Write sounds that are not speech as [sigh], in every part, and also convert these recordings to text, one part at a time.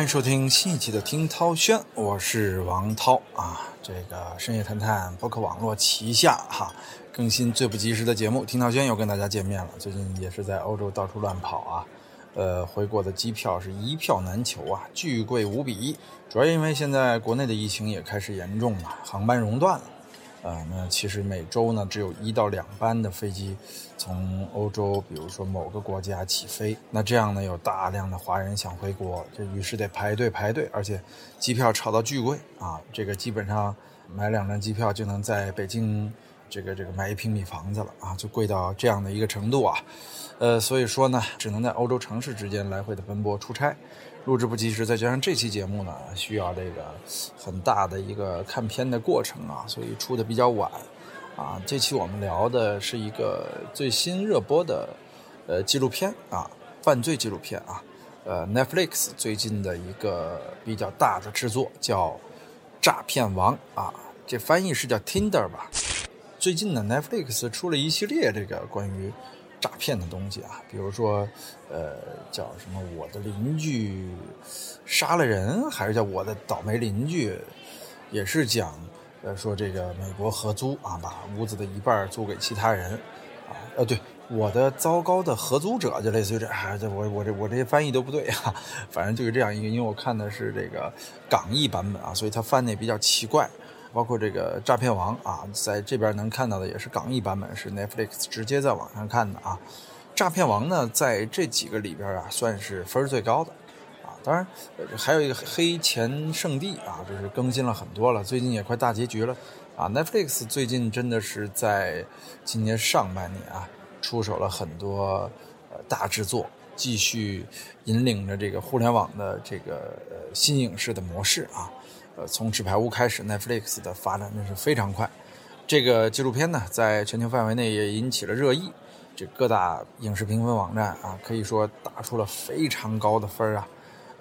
欢迎收听新一期的听涛轩，我是王涛啊。这个深夜谈谈博客网络旗下哈更新最不及时的节目，听涛轩又跟大家见面了。最近也是在欧洲到处乱跑啊，呃，回国的机票是一票难求啊，巨贵无比。主要因为现在国内的疫情也开始严重了，航班熔断了。啊，那其实每周呢只有一到两班的飞机从欧洲，比如说某个国家起飞。那这样呢，有大量的华人想回国，就于是得排队排队，而且机票炒到巨贵啊！这个基本上买两张机票就能在北京这个这个买一平米房子了啊，就贵到这样的一个程度啊。呃，所以说呢，只能在欧洲城市之间来回的奔波出差。录制不及时，再加上这期节目呢，需要这个很大的一个看片的过程啊，所以出的比较晚啊。这期我们聊的是一个最新热播的呃纪录片啊，犯罪纪录片啊，呃，Netflix 最近的一个比较大的制作叫《诈骗王》啊，这翻译是叫 Tinder 吧？最近呢，Netflix 出了一系列这个关于。诈骗的东西啊，比如说，呃，叫什么？我的邻居杀了人，还是叫我的倒霉邻居？也是讲，呃，说这个美国合租啊，把屋子的一半租给其他人，啊，呃，对，我的糟糕的合租者，就类似于这，啊，这我我这我这些翻译都不对啊，[laughs] 反正就是这样一个，因为我看的是这个港译版本啊，所以它翻的也比较奇怪。包括这个诈骗王啊，在这边能看到的也是港译版本，是 Netflix 直接在网上看的啊。诈骗王呢，在这几个里边啊，算是分最高的啊。当然，还有一个黑钱圣地啊，就是更新了很多了，最近也快大结局了啊。Netflix 最近真的是在今年上半年啊，出手了很多大制作，继续引领着这个互联网的这个新影视的模式啊。从纸牌屋开始，Netflix 的发展真是非常快。这个纪录片呢，在全球范围内也引起了热议。这各大影视评分网站啊，可以说打出了非常高的分啊，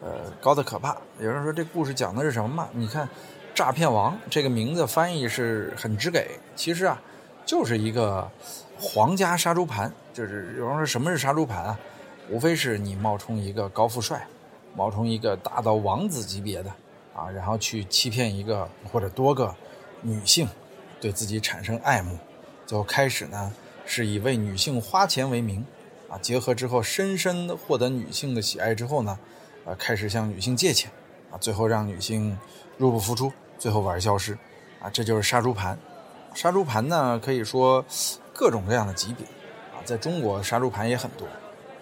呃，高的可怕。有人说这故事讲的是什么嘛？你看，《诈骗王》这个名字翻译是很直给，其实啊，就是一个皇家杀猪盘。就是有人说什么是杀猪盘啊？无非是你冒充一个高富帅，冒充一个大到王子级别的。啊，然后去欺骗一个或者多个女性，对自己产生爱慕，最后开始呢是以为女性花钱为名，啊，结合之后深深获得女性的喜爱之后呢，呃，开始向女性借钱，啊，最后让女性入不敷出，最后玩消失，啊，这就是杀猪盘。杀猪盘呢可以说各种各样的级别，啊，在中国杀猪盘也很多，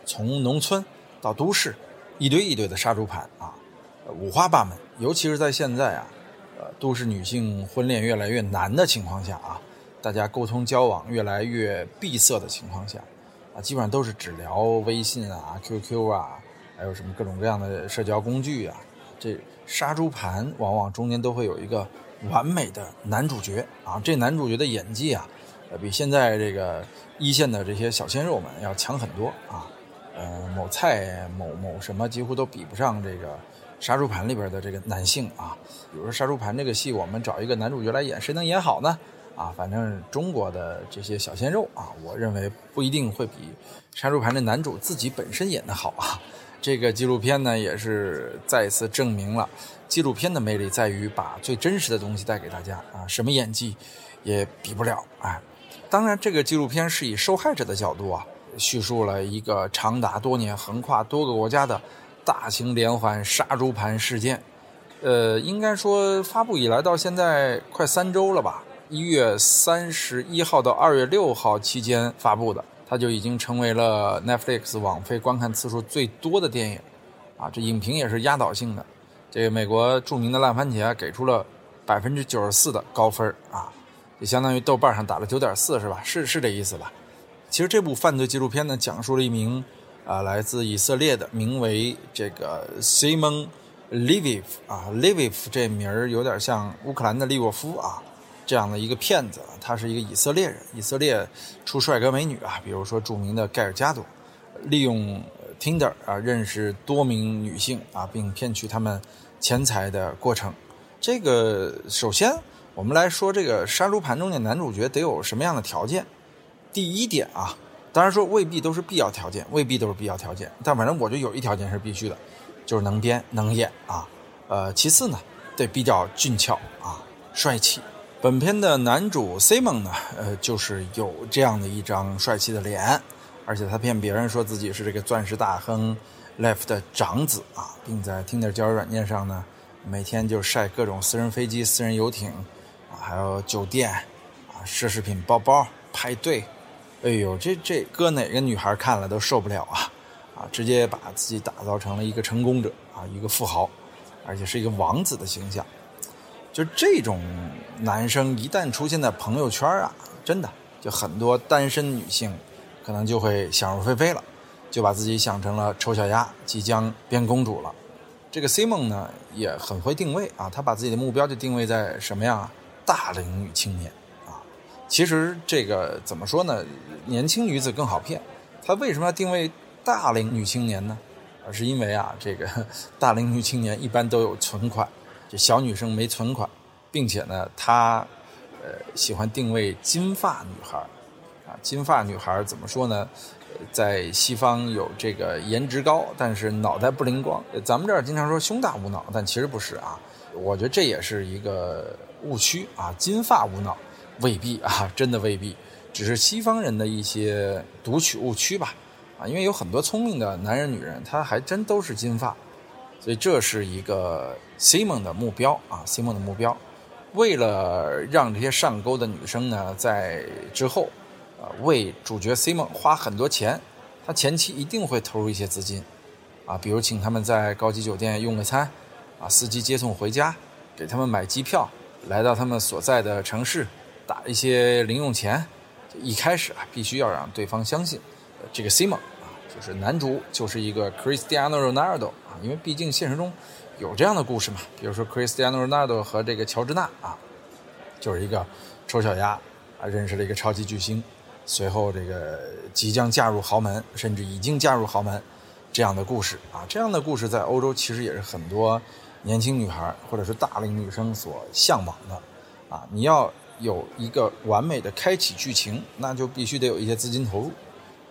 从农村到都市，一堆一堆的杀猪盘啊。五花八门，尤其是在现在啊，呃，都市女性婚恋越来越难的情况下啊，大家沟通交往越来越闭塞的情况下，啊，基本上都是只聊微信啊、QQ 啊，还有什么各种各样的社交工具啊。这杀猪盘往往中间都会有一个完美的男主角啊，这男主角的演技啊，比现在这个一线的这些小鲜肉们要强很多啊。呃，某菜、某某什么几乎都比不上这个。杀猪盘里边的这个男性啊，比如说杀猪盘这个戏，我们找一个男主角来演，谁能演好呢？啊，反正中国的这些小鲜肉啊，我认为不一定会比杀猪盘的男主自己本身演的好啊。这个纪录片呢，也是再一次证明了纪录片的魅力在于把最真实的东西带给大家啊，什么演技也比不了啊。当然，这个纪录片是以受害者的角度啊，叙述了一个长达多年、横跨多个国家的。大型连环杀猪盘事件，呃，应该说发布以来到现在快三周了吧？一月三十一号到二月六号期间发布的，它就已经成为了 Netflix 网飞观看次数最多的电影，啊，这影评也是压倒性的。这个美国著名的烂番茄给出了百分之九十四的高分啊，也相当于豆瓣上打了九点四是吧？是是这意思吧？其实这部犯罪纪录片呢，讲述了一名。啊，来自以色列的，名为这个 Simon Leviv 啊，Leviv 这名儿有点像乌克兰的利沃夫啊，这样的一个骗子。他是一个以色列人，以色列出帅哥美女啊，比如说著名的盖尔加朵，利用 Tinder 啊认识多名女性啊，并骗取他们钱财的过程。这个首先我们来说，这个杀猪盘中的男主角得有什么样的条件？第一点啊。当然说未必都是必要条件，未必都是必要条件，但反正我就有一条件是必须的，就是能编能演啊。呃，其次呢，得比较俊俏啊，帅气。本片的男主 Simon 呢，呃，就是有这样的一张帅气的脸，而且他骗别人说自己是这个钻石大亨 Left 的长子啊，并在 Tinder 交友软件上呢，每天就晒各种私人飞机、私人游艇啊，还有酒店啊、奢侈品包包、派对。哎呦，这这搁哪个女孩看了都受不了啊！啊，直接把自己打造成了一个成功者啊，一个富豪，而且是一个王子的形象。就这种男生一旦出现在朋友圈啊，真的就很多单身女性可能就会想入非非了，就把自己想成了丑小鸭，即将变公主了。这个 Simon 呢也很会定位啊，他把自己的目标就定位在什么呀？大龄女青年。其实这个怎么说呢？年轻女子更好骗。他为什么要定位大龄女青年呢？而是因为啊，这个大龄女青年一般都有存款。这小女生没存款，并且呢，她呃喜欢定位金发女孩啊，金发女孩怎么说呢？在西方有这个颜值高，但是脑袋不灵光。咱们这儿经常说胸大无脑，但其实不是啊。我觉得这也是一个误区啊，金发无脑未必啊，真的未必，只是西方人的一些读取误区吧啊，因为有很多聪明的男人、女人，他还真都是金发。所以这是一个 Simon 的目标啊，Simon 的目标，为了让这些上钩的女生呢，在之后，啊，为主角 Simon 花很多钱，他前期一定会投入一些资金，啊，比如请他们在高级酒店用个餐，啊，司机接送回家，给他们买机票，来到他们所在的城市，打一些零用钱，一开始啊，必须要让对方相信，这个 Simon 啊，就是男主就是一个 Cristiano Ronaldo 啊。因为毕竟现实中有这样的故事嘛，比如说 Cristiano Ronaldo 和这个乔治娜啊，就是一个丑小鸭啊认识了一个超级巨星，随后这个即将嫁入豪门，甚至已经嫁入豪门这样的故事啊，这样的故事在欧洲其实也是很多年轻女孩或者是大龄女生所向往的啊。你要有一个完美的开启剧情，那就必须得有一些资金投入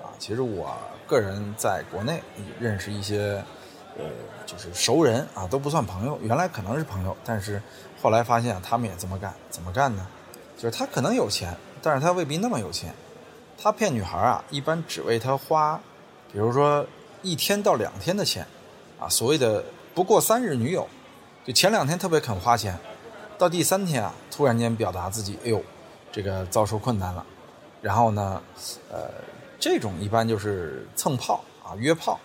啊。其实我个人在国内认识一些。呃，就是熟人啊，都不算朋友。原来可能是朋友，但是后来发现他们也这么干。怎么干呢？就是他可能有钱，但是他未必那么有钱。他骗女孩啊，一般只为他花，比如说一天到两天的钱，啊，所谓的不过三日女友，就前两天特别肯花钱，到第三天啊，突然间表达自己，哎呦，这个遭受困难了。然后呢，呃，这种一般就是蹭炮啊，约炮。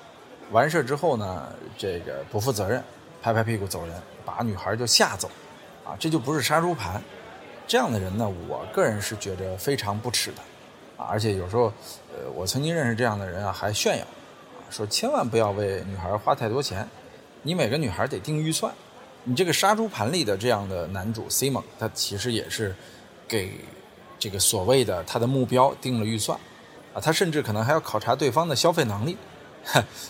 完事之后呢，这个不负责任，拍拍屁股走人，把女孩就吓走，啊，这就不是杀猪盘。这样的人呢，我个人是觉得非常不耻的，啊，而且有时候，呃，我曾经认识这样的人啊，还炫耀，啊，说千万不要为女孩花太多钱，你每个女孩得定预算。你这个杀猪盘里的这样的男主 Simon，他其实也是给这个所谓的他的目标定了预算，啊，他甚至可能还要考察对方的消费能力。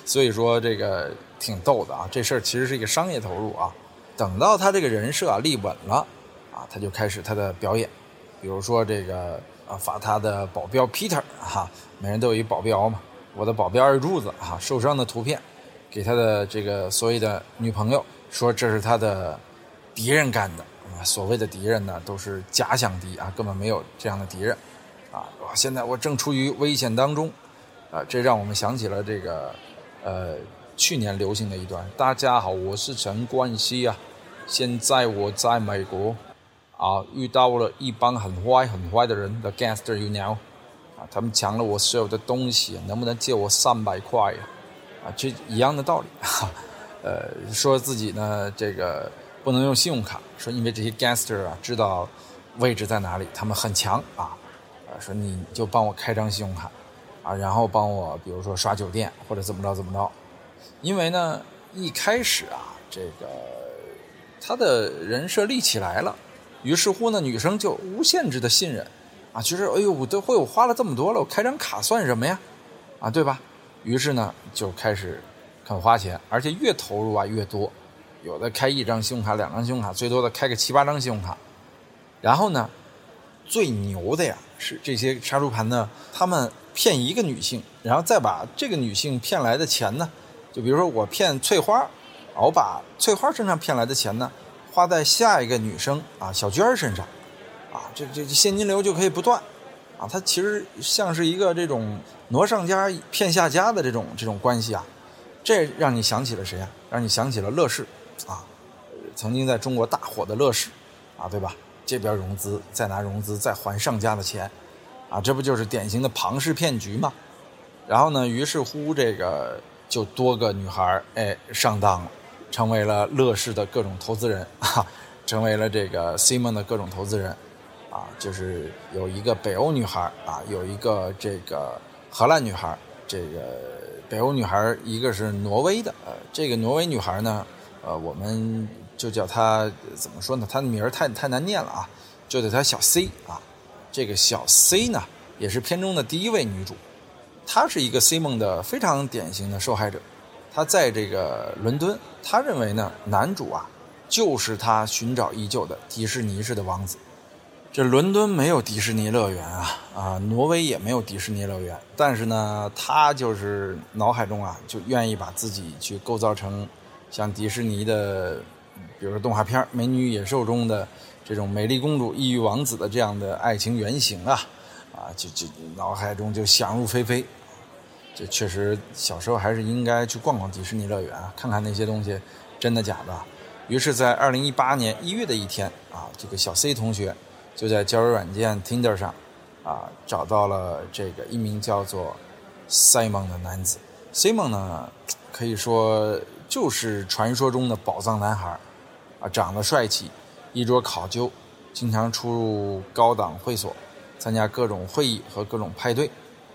所以说这个挺逗的啊，这事儿其实是一个商业投入啊。等到他这个人设立稳了啊，他就开始他的表演，比如说这个啊发他的保镖 Peter 哈，每人都有一保镖嘛，我的保镖二柱子哈受伤的图片，给他的这个所谓的女朋友说这是他的敌人干的啊，所谓的敌人呢都是假想敌啊，根本没有这样的敌人啊。现在我正处于危险当中。啊，这让我们想起了这个，呃，去年流行的一段。大家好，我是陈冠希啊，现在我在美国，啊，遇到了一帮很坏很坏的人，the gangster you know，啊，他们抢了我所有的东西，能不能借我三百块呀？啊，这一样的道理，哈，呃，说自己呢，这个不能用信用卡，说因为这些 gangster 啊，知道位置在哪里，他们很强啊，啊，说你就帮我开张信用卡。啊，然后帮我，比如说刷酒店或者怎么着怎么着，因为呢，一开始啊，这个他的人设立起来了，于是乎呢，女生就无限制的信任，啊，其实哎呦，我都会我花了这么多了，我开张卡算什么呀？啊，对吧？于是呢，就开始肯花钱，而且越投入啊越多，有的开一张信用卡、两张信用卡，最多的开个七八张信用卡，然后呢，最牛的呀是这些杀猪盘呢，他们。骗一个女性，然后再把这个女性骗来的钱呢，就比如说我骗翠花，我把翠花身上骗来的钱呢，花在下一个女生啊小娟身上，啊，这这现金流就可以不断，啊，它其实像是一个这种挪上家骗下家的这种这种关系啊，这让你想起了谁啊？让你想起了乐视，啊，曾经在中国大火的乐视，啊，对吧？这边融资，再拿融资，再还上家的钱，啊，这不就是典型的庞氏骗局吗？然后呢，于是乎这个就多个女孩哎上当了。成为了乐视的各种投资人 [laughs] 啊，成为了这个 Simon 的各种投资人，啊，就是有一个北欧女孩啊，有一个这个荷兰女孩，这个北欧女孩一个是挪威的，呃，这个挪威女孩呢，呃，我们就叫她怎么说呢？她的名儿太太难念了啊，就叫她小 C 啊。这个小 C 呢，也是片中的第一位女主，她是一个 C 梦的非常典型的受害者。她在这个伦敦，她认为呢，男主啊，就是她寻找已久的迪士尼式的王子。这伦敦没有迪士尼乐园啊，啊，挪威也没有迪士尼乐园，但是呢，他就是脑海中啊，就愿意把自己去构造成像迪士尼的，比如说动画片《美女与野兽》中的这种美丽公主异域王子的这样的爱情原型啊，啊，就就脑海中就想入非非。这确实，小时候还是应该去逛逛迪士尼乐园啊，看看那些东西真的假的。于是，在二零一八年一月的一天啊，这个小 C 同学就在交友软件 Tinder 上啊找到了这个一名叫做 Simon 的男子。Simon 呢，可以说就是传说中的宝藏男孩啊，长得帅气，衣着考究，经常出入高档会所，参加各种会议和各种派对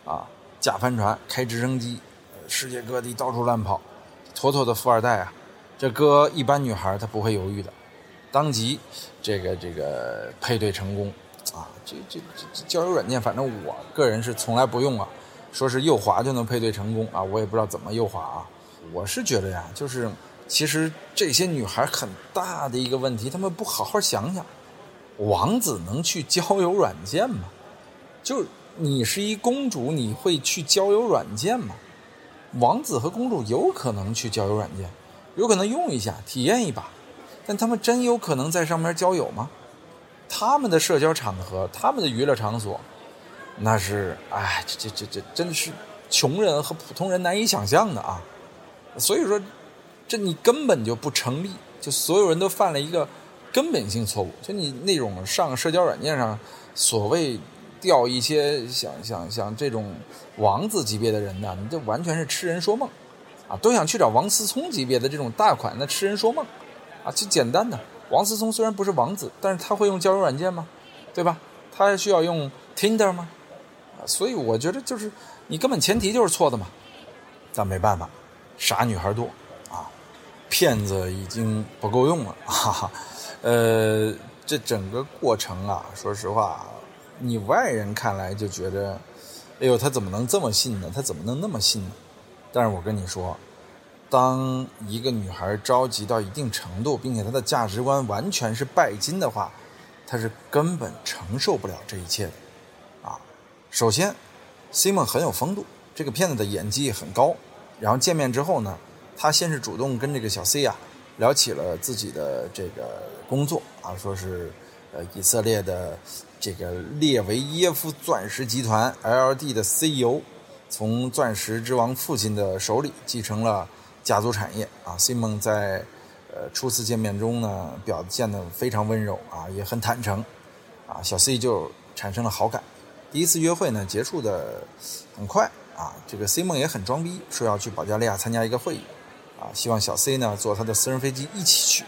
啊。驾帆船，开直升机，世界各地到处乱跑，妥妥的富二代啊！这哥一般女孩她不会犹豫的，当即这个这个配对成功啊！这这这交友软件，反正我个人是从来不用啊，说是右滑就能配对成功啊，我也不知道怎么右滑啊。我是觉得呀，就是其实这些女孩很大的一个问题，她们不好好想想，王子能去交友软件吗？就。你是一公主，你会去交友软件吗？王子和公主有可能去交友软件，有可能用一下体验一把，但他们真有可能在上面交友吗？他们的社交场合，他们的娱乐场所，那是哎，这这这这真的是穷人和普通人难以想象的啊！所以说，这你根本就不成立，就所有人都犯了一个根本性错误，就你那种上社交软件上所谓。钓一些像像像这种王子级别的人呢，你这完全是痴人说梦，啊，都想去找王思聪级别的这种大款，那痴人说梦，啊，就简单的。王思聪虽然不是王子，但是他会用交友软件吗？对吧？他还需要用 Tinder 吗？所以我觉得就是你根本前提就是错的嘛。但没办法，傻女孩多啊，骗子已经不够用了，[laughs] 哈哈。呃，这整个过程啊，说实话。你外人看来就觉得，哎呦，他怎么能这么信呢？他怎么能那么信呢？但是我跟你说，当一个女孩着急到一定程度，并且她的价值观完全是拜金的话，她是根本承受不了这一切的。啊，首先，Simon 很有风度，这个骗子的演技很高。然后见面之后呢，他先是主动跟这个小 C 啊聊起了自己的这个工作啊，说是呃以色列的。这个列维耶夫钻石集团 （LD） 的 CEO，从钻石之王父亲的手里继承了家族产业啊。Simon 在呃初次见面中呢，表现得非常温柔啊，也很坦诚啊，小 C 就产生了好感。第一次约会呢，结束的很快啊。这个 Simon 也很装逼，说要去保加利亚参加一个会议啊，希望小 C 呢坐他的私人飞机一起去，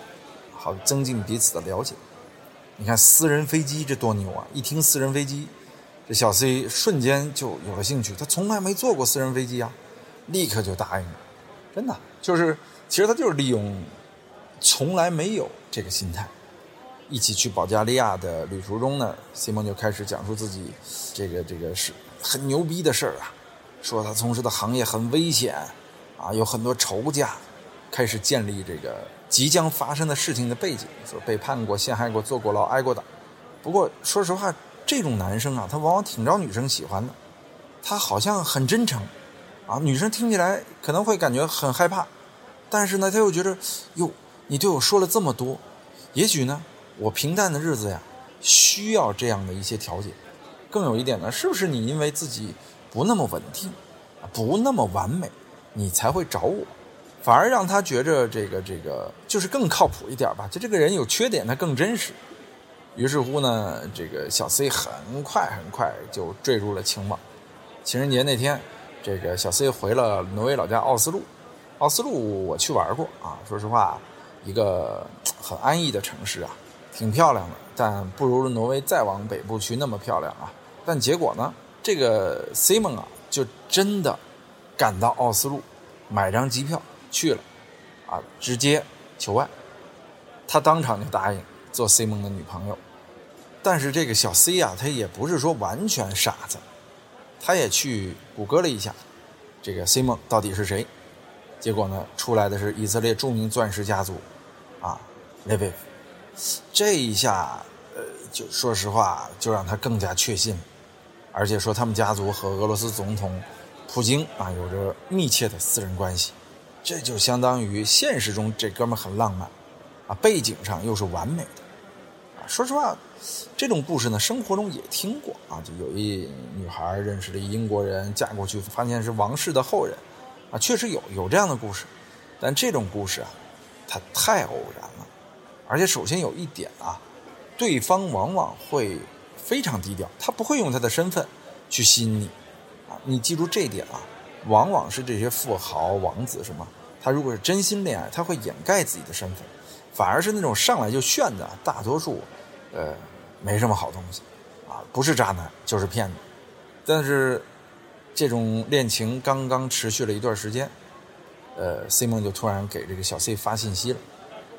好增进彼此的了解。你看私人飞机这多牛啊！一听私人飞机，这小 C 瞬间就有了兴趣。他从来没坐过私人飞机啊，立刻就答应了。真的，就是其实他就是利用从来没有这个心态，一起去保加利亚的旅途中呢西蒙就开始讲述自己这个这个是很牛逼的事儿啊，说他从事的行业很危险啊，有很多仇家，开始建立这个。即将发生的事情的背景，说背叛过、陷害过、坐过牢、挨过打。不过说实话，这种男生啊，他往往挺招女生喜欢的。他好像很真诚，啊，女生听起来可能会感觉很害怕，但是呢，他又觉得，哟，你对我说了这么多，也许呢，我平淡的日子呀，需要这样的一些调节。更有一点呢，是不是你因为自己不那么稳定，不那么完美，你才会找我？反而让他觉着这个这个就是更靠谱一点吧。就这个人有缺点，他更真实。于是乎呢，这个小 C 很快很快就坠入了情网。情人节那天，这个小 C 回了挪威老家奥斯陆。奥斯陆我去玩过啊，说实话，一个很安逸的城市啊，挺漂亮的，但不如挪威再往北部去那么漂亮啊。但结果呢，这个 Simon 啊，就真的赶到奥斯陆，买张机票去了，啊，直接求爱，他当场就答应做 Simon 的女朋友。但是这个小 C 啊，他也不是说完全傻子，他也去谷歌了一下，这个 Simon 到底是谁。结果呢，出来的是以色列著名钻石家族，啊，Levi，这一下，呃，就说实话，就让他更加确信了，而且说他们家族和俄罗斯总统普京啊有着密切的私人关系，这就相当于现实中这哥们很浪漫，啊，背景上又是完美的，啊，说实话，这种故事呢，生活中也听过啊，就有一女孩认识了一英国人，嫁过去发现是王室的后人。啊，确实有有这样的故事，但这种故事啊，它太偶然了，而且首先有一点啊，对方往往会非常低调，他不会用他的身份去吸引你，啊，你记住这一点啊，往往是这些富豪王子什么，他如果是真心恋爱，他会掩盖自己的身份，反而是那种上来就炫的，大多数，呃，没什么好东西，啊，不是渣男就是骗子，但是。这种恋情刚刚持续了一段时间，呃，C 梦就突然给这个小 C 发信息了，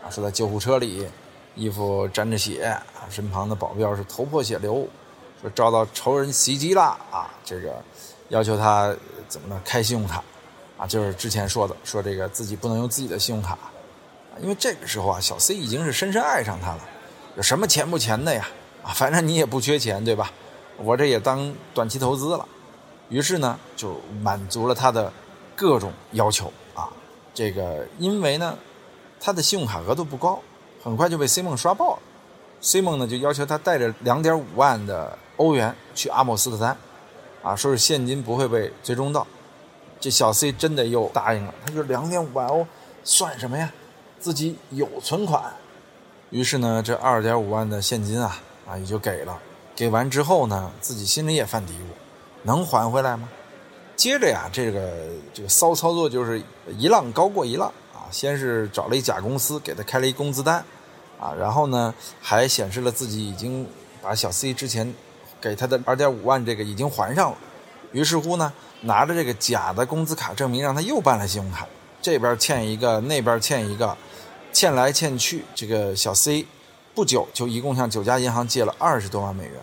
啊，说在救护车里，衣服沾着血，啊，身旁的保镖是头破血流，说遭到仇人袭击了，啊，这个要求他怎么呢？开信用卡，啊，就是之前说的，说这个自己不能用自己的信用卡，啊，因为这个时候啊，小 C 已经是深深爱上他了，有什么钱不钱的呀？啊，反正你也不缺钱，对吧？我这也当短期投资了。于是呢，就满足了他的各种要求啊。这个因为呢，他的信用卡额度不高，很快就被 C 梦刷爆了。C 梦呢就要求他带着两点五万的欧元去阿姆斯特丹，啊，说是现金不会被追踪到。这小 C 真的又答应了，他说两点五万欧算什么呀？自己有存款。于是呢，这二点五万的现金啊啊也就给了。给完之后呢，自己心里也犯嘀咕。能还回来吗？接着呀，这个这个骚操作就是一浪高过一浪啊！先是找了一假公司给他开了一工资单，啊，然后呢还显示了自己已经把小 C 之前给他的二点五万这个已经还上了。于是乎呢，拿着这个假的工资卡证明，让他又办了信用卡，这边欠一个，那边欠一个，欠来欠去，这个小 C 不久就一共向九家银行借了二十多万美元。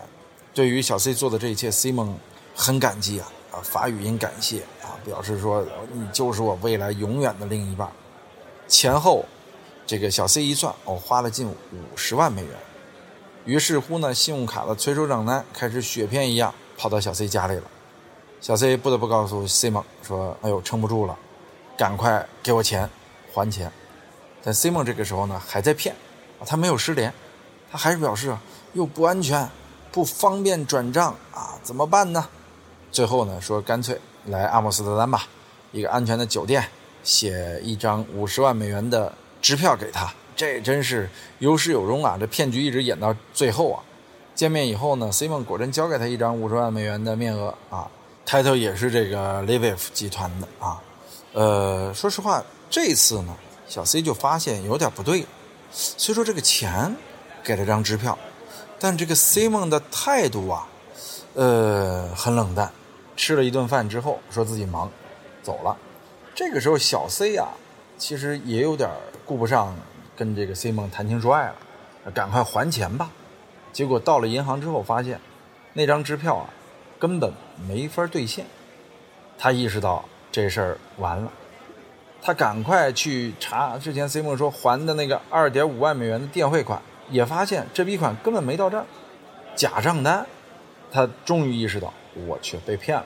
对于小 C 做的这一切，Simon。很感激啊啊，发语音感谢啊，表示说你就是我未来永远的另一半。前后，这个小 C 一算，哦，花了近五十万美元。于是乎呢，信用卡的催收账单开始雪片一样跑到小 C 家里了。小 C 不得不告诉 C 梦说：“哎呦，撑不住了，赶快给我钱，还钱。”但 C 梦这个时候呢，还在骗，他没有失联，他还是表示又不安全，不方便转账啊，怎么办呢？最后呢，说干脆来阿姆斯特丹吧，一个安全的酒店，写一张五十万美元的支票给他。这真是有始有终啊！这骗局一直演到最后啊。见面以后呢，Simon 果真交给他一张五十万美元的面额啊，title 也是这个 Leviv 集团的啊。呃，说实话，这次呢，小 C 就发现有点不对。虽说这个钱给了张支票，但这个 Simon 的态度啊。呃，很冷淡，吃了一顿饭之后，说自己忙，走了。这个时候，小 C 啊，其实也有点顾不上跟这个 Simon 谈情说爱了，赶快还钱吧。结果到了银行之后，发现那张支票啊，根本没法兑现。他意识到这事儿完了，他赶快去查之前 Simon 说还的那个二点五万美元的电汇款，也发现这笔款根本没到账，假账单。他终于意识到，我去被骗了，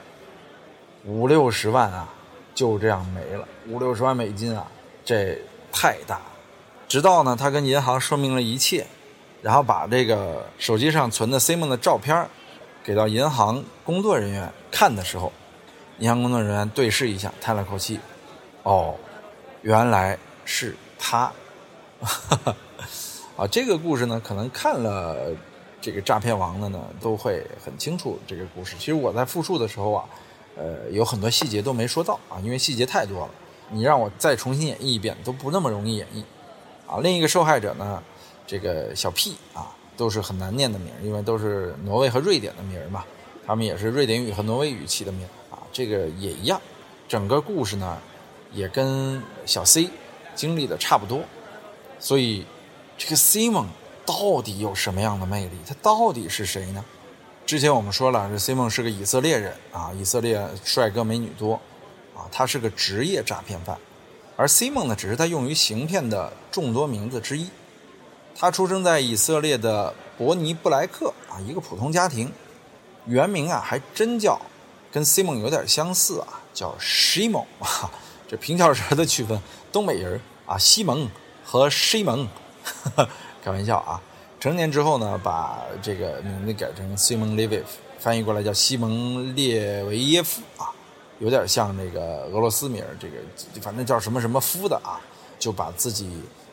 五六十万啊，就这样没了，五六十万美金啊，这太大。直到呢，他跟银行说明了一切，然后把这个手机上存的 Simon 的照片给到银行工作人员看的时候，银行工作人员对视一下，叹了口气：“哦，原来是他。[laughs] ”啊，这个故事呢，可能看了这个诈骗王的呢，都会很清楚这个故事。其实我在复述的时候啊，呃，有很多细节都没说到啊，因为细节太多了，你让我再重新演绎一遍都不那么容易演绎。啊，另一个受害者呢，这个小 P 啊，都是很难念的名，因为都是挪威和瑞典的名嘛，他们也是瑞典语和挪威语起的名啊，这个也一样。整个故事呢，也跟小 C 经历的差不多，所以这个 Simon 到底有什么样的魅力？他到底是谁呢？之前我们说了，这 Simon 是个以色列人啊，以色列帅哥美女多啊，他是个职业诈骗犯。而 Simon 呢，只是他用于行骗的众多名字之一。他出生在以色列的伯尼布莱克啊，一个普通家庭。原名啊，还真叫跟 Simon 有点相似啊，叫 Shimon。这平翘舌的区分，东北人啊，西蒙和西蒙，[laughs] 开玩笑啊。成年之后呢，把这个名字改成西蒙列维夫翻译过来叫西蒙列维耶夫啊。有点像那个俄罗斯名这个反正叫什么什么夫的啊，就把自己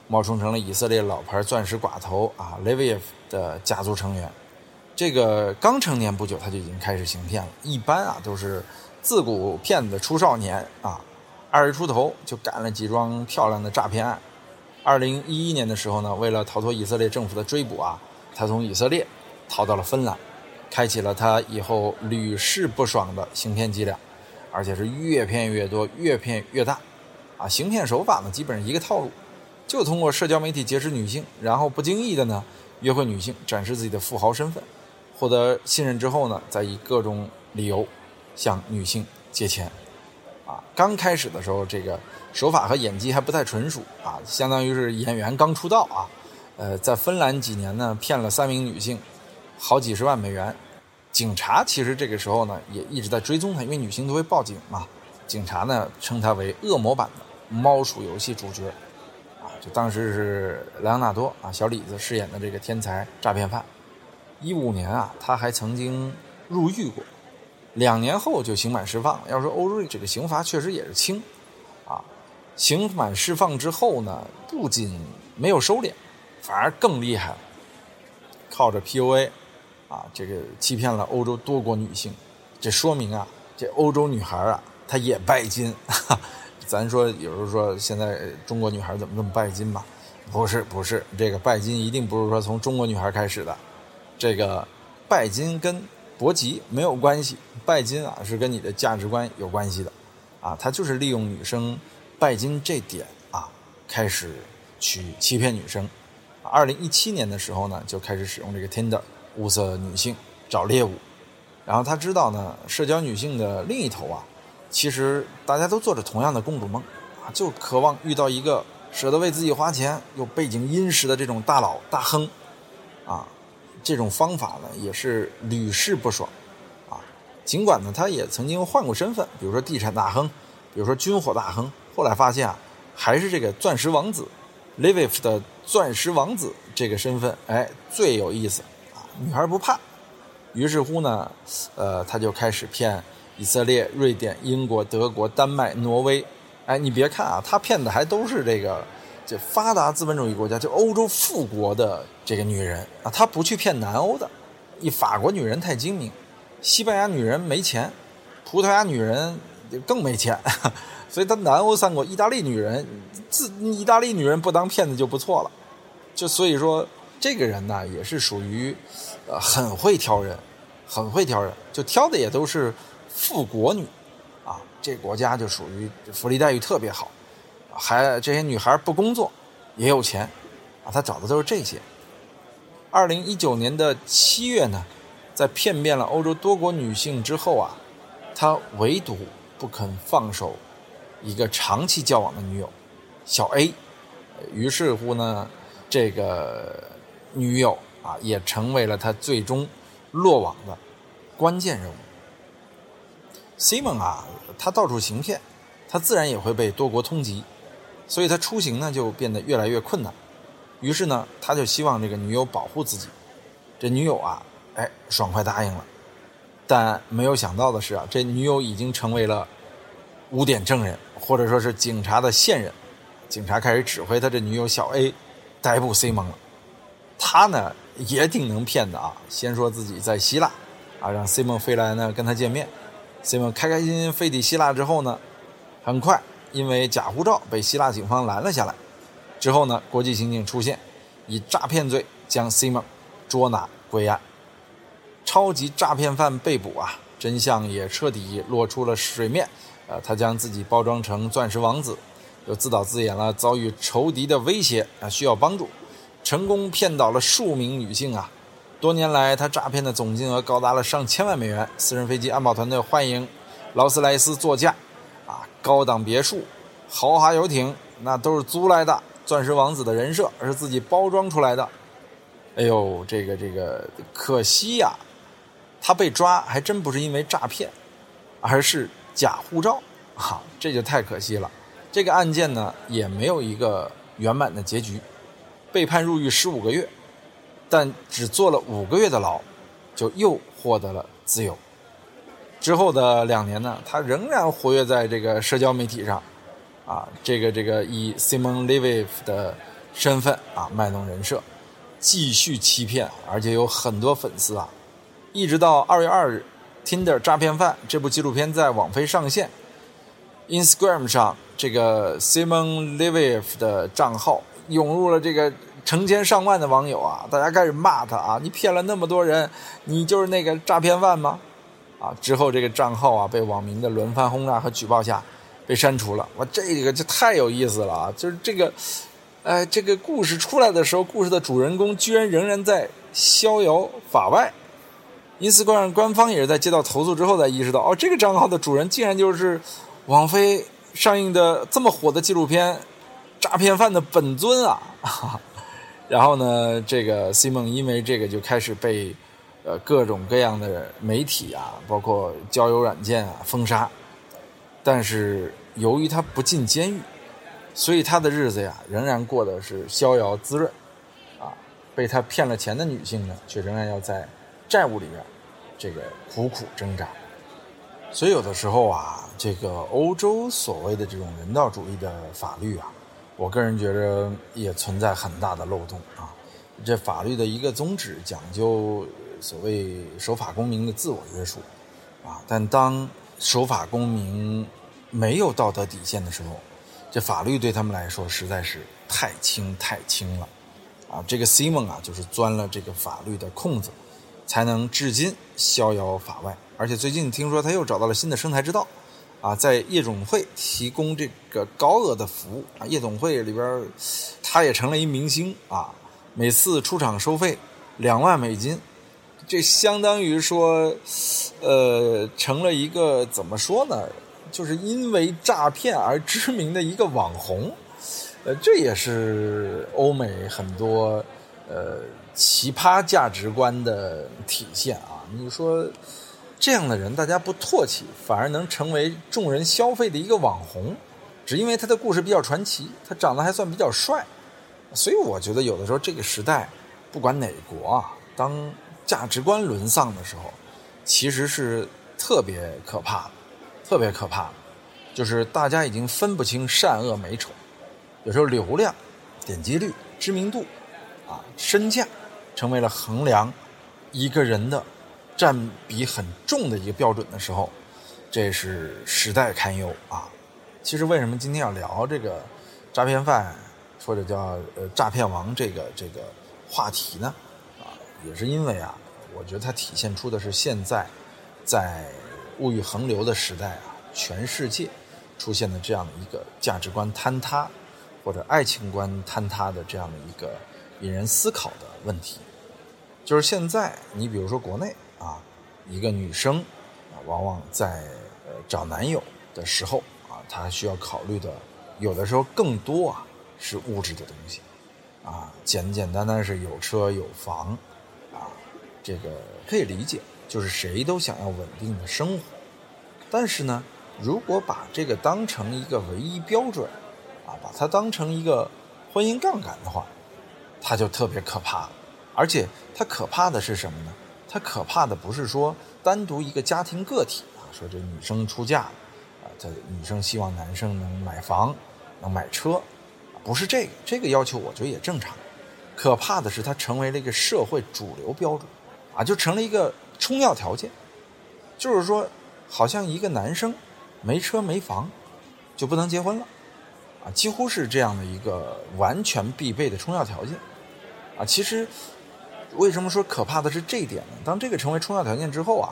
冒充成了以色列老牌钻石寡头啊 Leviev 的家族成员。这个刚成年不久，他就已经开始行骗了。一般啊，都是自古骗子出少年啊，二十出头就干了几桩漂亮的诈骗案。二零一一年的时候呢，为了逃脱以色列政府的追捕啊，他从以色列逃到了芬兰，开启了他以后屡试不爽的行骗伎俩。而且是越骗越多，越骗越大，啊，行骗手法呢，基本上一个套路，就通过社交媒体结识女性，然后不经意的呢约会女性，展示自己的富豪身份，获得信任之后呢，再以各种理由向女性借钱，啊，刚开始的时候这个手法和演技还不太纯熟啊，相当于是演员刚出道啊，呃，在芬兰几年呢，骗了三名女性，好几十万美元。警察其实这个时候呢，也一直在追踪他，因为女性都会报警嘛。警察呢称他为恶魔版的猫鼠游戏主角，啊，就当时是莱昂纳多啊，小李子饰演的这个天才诈骗犯。一五年啊，他还曾经入狱过，两年后就刑满释放。要说欧洲这个刑罚确实也是轻，啊，刑满释放之后呢，不仅没有收敛，反而更厉害了，靠着 PUA。啊，这个欺骗了欧洲多国女性，这说明啊，这欧洲女孩啊，她也拜金。[laughs] 咱说有时候说现在中国女孩怎么这么拜金吧？不是不是，这个拜金一定不是说从中国女孩开始的，这个拜金跟国籍没有关系，拜金啊是跟你的价值观有关系的，啊，他就是利用女生拜金这点啊，开始去欺骗女生。二零一七年的时候呢，就开始使用这个 Tinder。物色女性找猎物，然后他知道呢，社交女性的另一头啊，其实大家都做着同样的公主梦啊，就渴望遇到一个舍得为自己花钱又背景殷实的这种大佬大亨啊。这种方法呢也是屡试不爽啊。尽管呢，他也曾经换过身份，比如说地产大亨，比如说军火大亨，后来发现啊，还是这个钻石王子 l i v i f 的钻石王子这个身份，哎，最有意思。啊女孩不怕，于是乎呢，呃，他就开始骗以色列、瑞典、英国、德国、丹麦、挪威。哎，你别看啊，他骗的还都是这个这发达资本主义国家，就欧洲富国的这个女人啊，她不去骗南欧的。一法国女人太精明，西班牙女人没钱，葡萄牙女人更没钱，[laughs] 所以他南欧三国，意大利女人自意大利女人不当骗子就不错了。就所以说。这个人呢，也是属于，呃，很会挑人，很会挑人，就挑的也都是富国女，啊，这国家就属于福利待遇特别好，还这些女孩不工作，也有钱，啊，他找的都是这些。二零一九年的七月呢，在骗遍了欧洲多国女性之后啊，他唯独不肯放手一个长期交往的女友小 A，于是乎呢，这个。女友啊，也成为了他最终落网的关键人物。Simon 啊，他到处行骗，他自然也会被多国通缉。所以他出行呢就变得越来越困难。于是呢，他就希望这个女友保护自己。这女友啊，哎，爽快答应了。但没有想到的是啊，这女友已经成为了污点证人，或者说是警察的线人。警察开始指挥他这女友小 A 逮捕 C 蒙了。他呢也挺能骗的啊，先说自己在希腊，啊，让 C 蒙飞来呢跟他见面。C 蒙开开心心飞抵希腊之后呢，很快因为假护照被希腊警方拦了下来。之后呢，国际刑警出现，以诈骗罪将 Simon 捉拿归案。超级诈骗犯被捕啊，真相也彻底落出了水面。呃，他将自己包装成钻石王子，又自导自演了遭遇仇敌的威胁啊，需要帮助，成功骗倒了数名女性啊。多年来，他诈骗的总金额高达了上千万美元。私人飞机安保团队欢迎劳斯莱斯座驾，高档别墅、豪华游艇，那都是租来的。钻石王子的人设，是自己包装出来的。哎呦，这个这个，可惜呀，他被抓还真不是因为诈骗，而是假护照啊，这就太可惜了。这个案件呢，也没有一个圆满的结局，被判入狱十五个月，但只坐了五个月的牢，就又获得了自由。之后的两年呢，他仍然活跃在这个社交媒体上。啊，这个这个以 Simon Leviev 的身份啊卖弄人设，继续欺骗，而且有很多粉丝啊。一直到二月二日，《Tinder 诈骗犯》这部纪录片在网飞上线，Instagram 上这个 Simon Leviev 的账号涌入了这个成千上万的网友啊，大家开始骂他啊，你骗了那么多人，你就是那个诈骗犯吗？啊，之后这个账号啊被网民的轮番轰炸和举报下。被删除了，哇，这个就太有意思了啊！就是这个，哎，这个故事出来的时候，故事的主人公居然仍然在逍遥法外。因此，官官方也是在接到投诉之后才意识到，哦，这个账号的主人竟然就是王菲上映的这么火的纪录片《诈骗犯》的本尊啊！[laughs] 然后呢，这个 C 梦因为这个就开始被呃各种各样的媒体啊，包括交友软件啊封杀。但是由于他不进监狱，所以他的日子呀仍然过得是逍遥滋润，啊，被他骗了钱的女性呢，却仍然要在债务里面这个苦苦挣扎。所以有的时候啊，这个欧洲所谓的这种人道主义的法律啊，我个人觉得也存在很大的漏洞啊。这法律的一个宗旨讲究所谓守法公民的自我约束，啊，但当守法公民没有道德底线的时候，这法律对他们来说实在是太轻太轻了，啊，这个 Simon 啊，就是钻了这个法律的空子，才能至今逍遥法外。而且最近听说他又找到了新的生财之道，啊，在夜总会提供这个高额的服务啊，夜总会里边他也成了一明星啊，每次出场收费两万美金。这相当于说，呃，成了一个怎么说呢？就是因为诈骗而知名的一个网红，呃，这也是欧美很多呃奇葩价值观的体现啊。你说这样的人，大家不唾弃，反而能成为众人消费的一个网红，只因为他的故事比较传奇，他长得还算比较帅，所以我觉得有的时候这个时代，不管哪国啊，当价值观沦丧的时候，其实是特别可怕的，特别可怕的，就是大家已经分不清善恶美丑，有时候流量、点击率、知名度，啊，身价，成为了衡量一个人的占比很重的一个标准的时候，这是时代堪忧啊。其实为什么今天要聊这个诈骗犯或者叫呃诈骗王这个这个话题呢？也是因为啊，我觉得它体现出的是现在在物欲横流的时代啊，全世界出现的这样的一个价值观坍塌或者爱情观坍塌的这样的一个引人思考的问题。就是现在，你比如说国内啊，一个女生啊，往往在找男友的时候啊，她需要考虑的有的时候更多啊是物质的东西啊，简简单单是有车有房。这个可以理解，就是谁都想要稳定的生活，但是呢，如果把这个当成一个唯一标准，啊，把它当成一个婚姻杠杆的话，它就特别可怕。而且它可怕的是什么呢？它可怕的不是说单独一个家庭个体啊，说这女生出嫁了啊，这女生希望男生能买房、能买车，不是这个，这个要求我觉得也正常。可怕的是它成为了一个社会主流标准，啊，就成了一个充要条件，就是说，好像一个男生没车没房就不能结婚了，啊，几乎是这样的一个完全必备的充要条件，啊，其实。为什么说可怕的是这一点呢？当这个成为充要条件之后啊，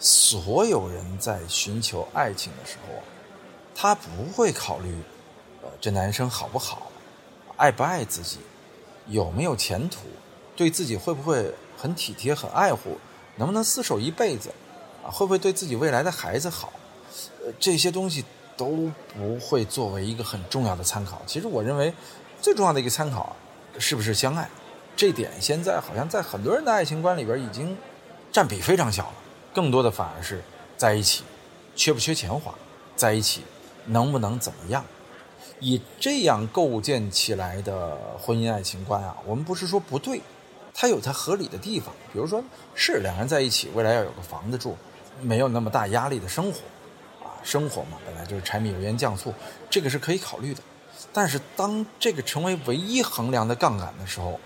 所有人在寻求爱情的时候啊，他不会考虑，呃，这男生好不好，爱不爱自己，有没有前途，对自己会不会很体贴、很爱护，能不能厮守一辈子，啊，会不会对自己未来的孩子好，呃，这些东西都不会作为一个很重要的参考。其实我认为，最重要的一个参考，是不是相爱。这点现在好像在很多人的爱情观里边已经占比非常小了，更多的反而是在一起缺不缺钱花，在一起能不能怎么样？以这样构建起来的婚姻爱情观啊，我们不是说不对，它有它合理的地方。比如说，是两人在一起，未来要有个房子住，没有那么大压力的生活啊，生活嘛本来就是柴米油盐酱醋，这个是可以考虑的。但是当这个成为唯一衡量的杠杆的时候，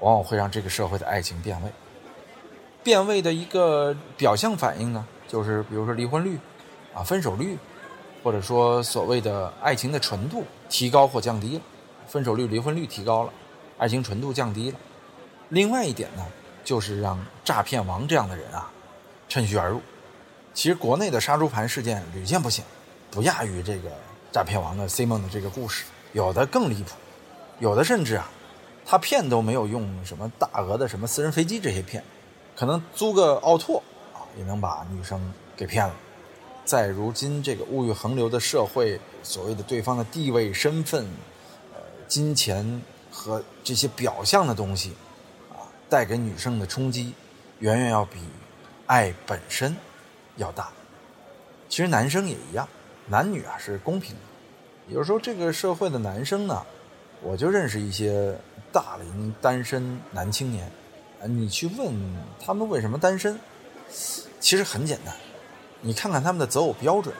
往往会让这个社会的爱情变味。变味的一个表象反应呢，就是比如说离婚率，啊，分手率，或者说所谓的爱情的纯度提高或降低了，分手率、离婚率提高了，爱情纯度降低了。另外一点呢，就是让诈骗王这样的人啊，趁虚而入。其实国内的杀猪盘事件屡见不鲜，不亚于这个诈骗王的 C 梦的这个故事，有的更离谱，有的甚至啊。他骗都没有用什么大额的什么私人飞机这些骗，可能租个奥拓啊也能把女生给骗了。在如今这个物欲横流的社会，所谓的对方的地位、身份、呃金钱和这些表象的东西，带给女生的冲击，远远要比爱本身要大。其实男生也一样，男女啊是公平的。有时候这个社会的男生呢，我就认识一些。大龄单身男青年，你去问他们为什么单身，其实很简单，你看看他们的择偶标准，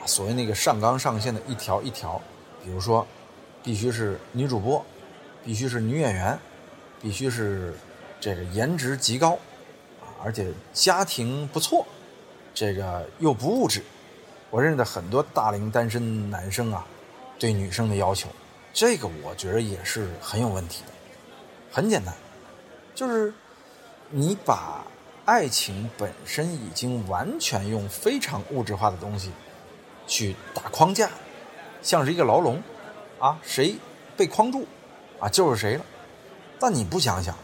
啊，所谓那个上纲上线的一条一条，比如说，必须是女主播，必须是女演员，必须是这个颜值极高，啊，而且家庭不错，这个又不物质，我认识很多大龄单身男生啊，对女生的要求。这个我觉得也是很有问题的。很简单，就是你把爱情本身已经完全用非常物质化的东西去打框架，像是一个牢笼啊，谁被框住啊就是谁了。但你不想想，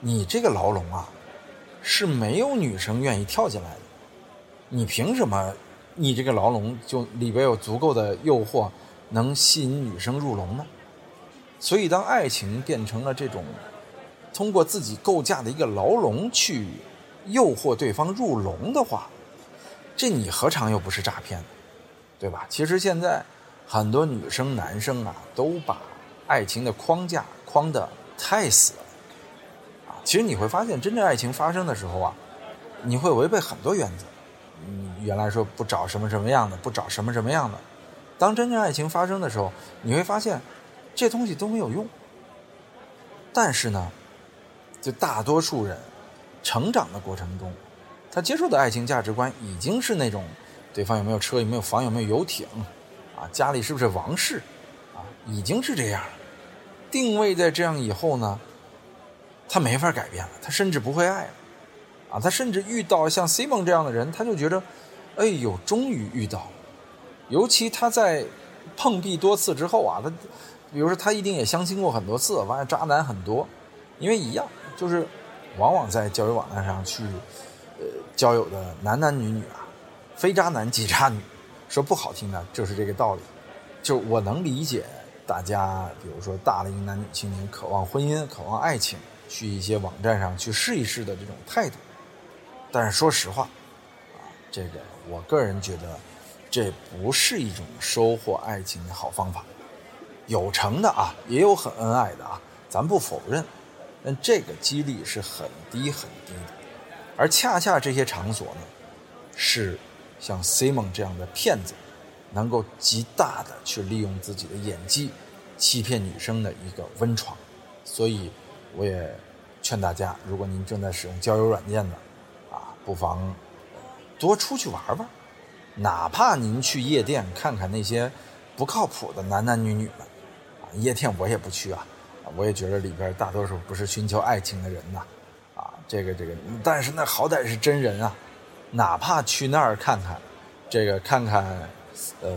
你这个牢笼啊是没有女生愿意跳进来的。你凭什么？你这个牢笼就里边有足够的诱惑？能吸引女生入笼呢？所以，当爱情变成了这种通过自己构架的一个牢笼去诱惑对方入笼的话，这你何尝又不是诈骗呢？对吧？其实现在很多女生、男生啊，都把爱情的框架框得太死了啊！其实你会发现，真正爱情发生的时候啊，你会违背很多原则。你原来说不找什么什么样的，不找什么什么样的。当真正爱情发生的时候，你会发现，这东西都没有用。但是呢，就大多数人成长的过程中，他接受的爱情价值观已经是那种：对方有没有车，有没有房，有没有游艇，啊，家里是不是王室，啊，已经是这样了。定位在这样以后呢，他没法改变了，他甚至不会爱了，啊，他甚至遇到像 Simon 这样的人，他就觉得，哎呦，终于遇到了。尤其他在碰壁多次之后啊，他比如说他一定也相亲过很多次，发现渣男很多，因为一样就是往往在交友网站上去呃交友的男男女女啊，非渣男即渣女，说不好听的就是这个道理。就我能理解大家，比如说大龄男女青年渴望婚姻、渴望爱情，去一些网站上去试一试的这种态度，但是说实话啊，这个我个人觉得。这不是一种收获爱情的好方法，有成的啊，也有很恩爱的啊，咱不否认，但这个几率是很低很低的。而恰恰这些场所呢，是像 Simon 这样的骗子能够极大的去利用自己的演技欺骗女生的一个温床。所以，我也劝大家，如果您正在使用交友软件的，啊，不妨多出去玩玩，哪怕您去夜店看看那些不靠谱的男男女女们。啊夜店我也不去啊，[laughs] 我也觉得里边大多数不是寻求爱情的人呐，啊，这个这个，但是那好歹是真人啊，哪怕去那儿看看，这个看看，呃，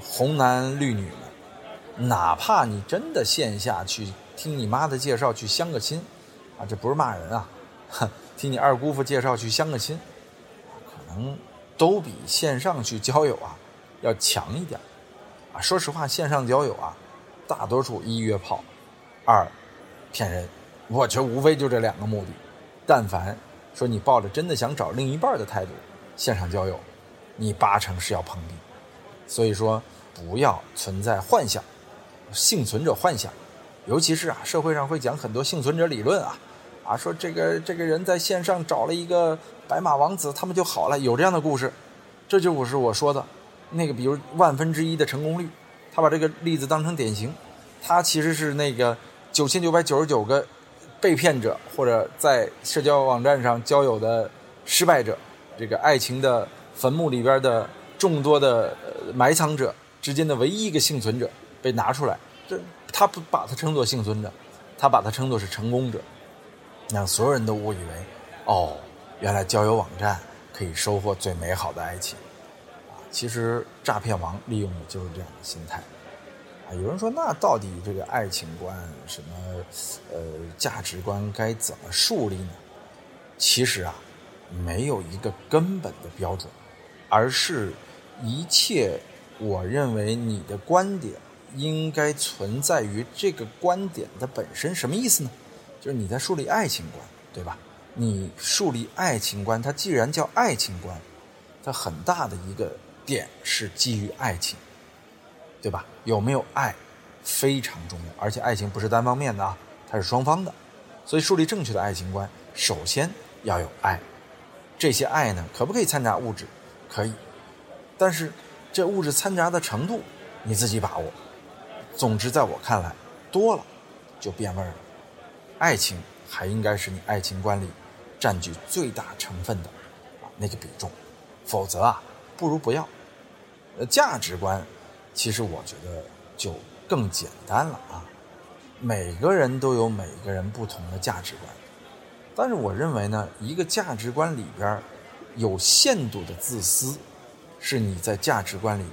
红男绿女们，哪怕你真的线下去听你妈的介绍去相个亲，啊，这不是骂人啊，[laughs] 听你二姑父介绍去相个亲，可能都比线上去交友啊要强一点，啊，说实话，线上交友啊。大多数一约炮，二骗人，我觉得无非就这两个目的。但凡说你抱着真的想找另一半的态度线上交友，你八成是要碰壁。所以说，不要存在幻想，幸存者幻想。尤其是啊，社会上会讲很多幸存者理论啊，啊说这个这个人在线上找了一个白马王子，他们就好了，有这样的故事。这就是我说的，那个比如万分之一的成功率。他把这个例子当成典型，他其实是那个九千九百九十九个被骗者或者在社交网站上交友的失败者，这个爱情的坟墓里边的众多的埋藏者之间的唯一一个幸存者被拿出来，这他不把他称作幸存者，他把他称作是成功者，让所有人都误以为，哦，原来交友网站可以收获最美好的爱情。啊其实诈骗王利用的就是这样的心态，啊，有人说那到底这个爱情观什么，呃，价值观该怎么树立呢？其实啊，没有一个根本的标准，而是一切我认为你的观点应该存在于这个观点的本身。什么意思呢？就是你在树立爱情观，对吧？你树立爱情观，它既然叫爱情观，它很大的一个。点是基于爱情，对吧？有没有爱非常重要，而且爱情不是单方面的啊，它是双方的。所以树立正确的爱情观，首先要有爱。这些爱呢，可不可以掺杂物质？可以，但是这物质掺杂的程度你自己把握。总之，在我看来，多了就变味儿了。爱情还应该是你爱情观里占据最大成分的啊那个比重，否则啊。不如不要，呃，价值观，其实我觉得就更简单了啊。每个人都有每个人不同的价值观，但是我认为呢，一个价值观里边有限度的自私，是你在价值观里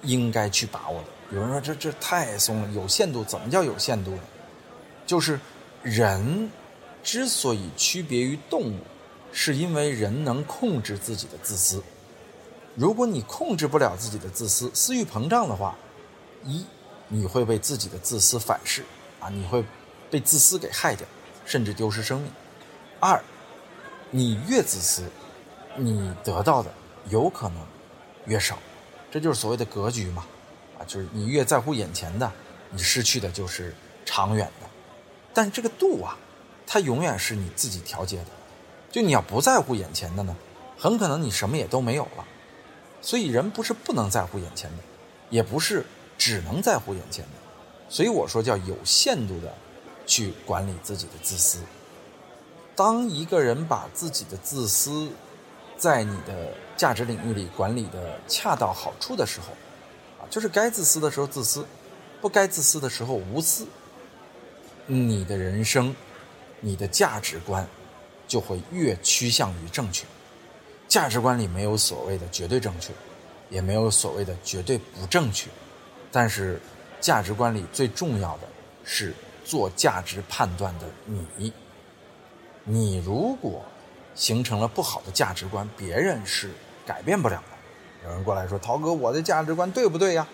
应该去把握的。有人说这这太松了，有限度怎么叫有限度呢？就是人之所以区别于动物，是因为人能控制自己的自私。如果你控制不了自己的自私，私欲膨胀的话，一你会被自己的自私反噬，啊，你会被自私给害掉，甚至丢失生命；二，你越自私，你得到的有可能越少，这就是所谓的格局嘛，啊，就是你越在乎眼前的，你失去的就是长远的。但这个度啊，它永远是你自己调节的，就你要不在乎眼前的呢，很可能你什么也都没有了。所以人不是不能在乎眼前的，也不是只能在乎眼前的，所以我说叫有限度的去管理自己的自私。当一个人把自己的自私在你的价值领域里管理的恰到好处的时候，啊，就是该自私的时候自私，不该自私的时候无私，你的人生，你的价值观就会越趋向于正确。价值观里没有所谓的绝对正确，也没有所谓的绝对不正确，但是价值观里最重要的是做价值判断的你。你如果形成了不好的价值观，别人是改变不了的。有人过来说：“涛哥，我的价值观对不对呀？”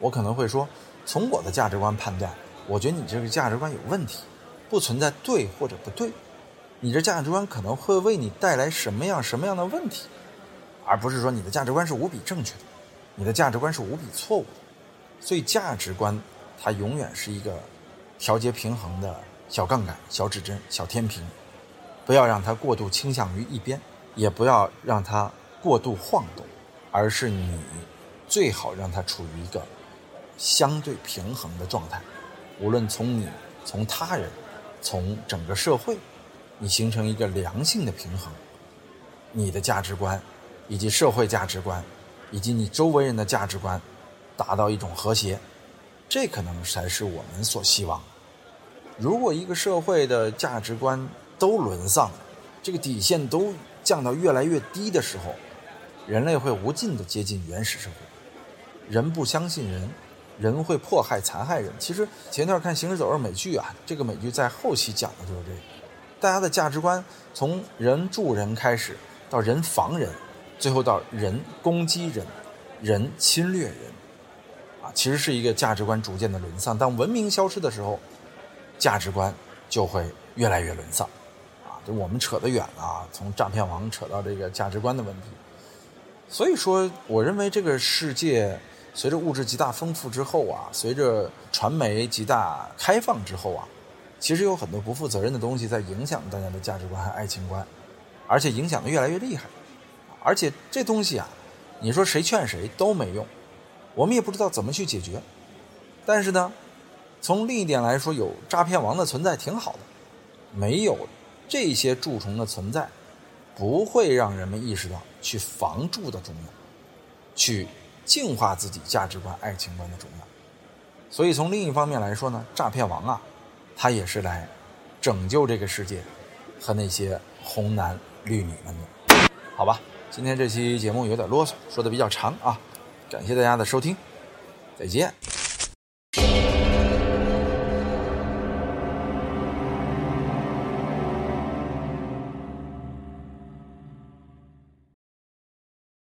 我可能会说：“从我的价值观判断，我觉得你这个价值观有问题，不存在对或者不对。”你这价值观可能会为你带来什么样什么样的问题，而不是说你的价值观是无比正确的，你的价值观是无比错误的。所以价值观它永远是一个调节平衡的小杠杆、小指针、小天平，不要让它过度倾向于一边，也不要让它过度晃动，而是你最好让它处于一个相对平衡的状态。无论从你、从他人、从整个社会，你形成一个良性的平衡，你的价值观以及社会价值观。以及你周围人的价值观达到一种和谐，这可能才是我们所希望。如果一个社会的价值观都沦丧，这个底线都降到越来越低的时候，人类会无尽的接近原始社会。人不相信人，人会迫害残害人。其实前段看《行尸走肉》美剧啊，这个美剧在后期讲的就是这个，大家的价值观从人助人开始，到人防人。最后到人攻击人，人侵略人，啊，其实是一个价值观逐渐的沦丧。当文明消失的时候，价值观就会越来越沦丧，就我们扯得远了，从诈骗王扯到这个价值观的问题。所以说，我认为这个世界随着物质极大丰富之后啊，随着传媒极大开放之后啊，其实有很多不负责任的东西在影响大家的价值观和爱情观，而且影响的越来越厉害。而且这东西啊，你说谁劝谁都没用，我们也不知道怎么去解决。但是呢，从另一点来说，有诈骗王的存在挺好的，没有这些蛀虫的存在，不会让人们意识到去防蛀的重要，去净化自己价值观、爱情观的重要。所以从另一方面来说呢，诈骗王啊，他也是来拯救这个世界和那些红男绿女们的，好吧？今天这期节目有点啰嗦，说的比较长啊，感谢大家的收听，再见。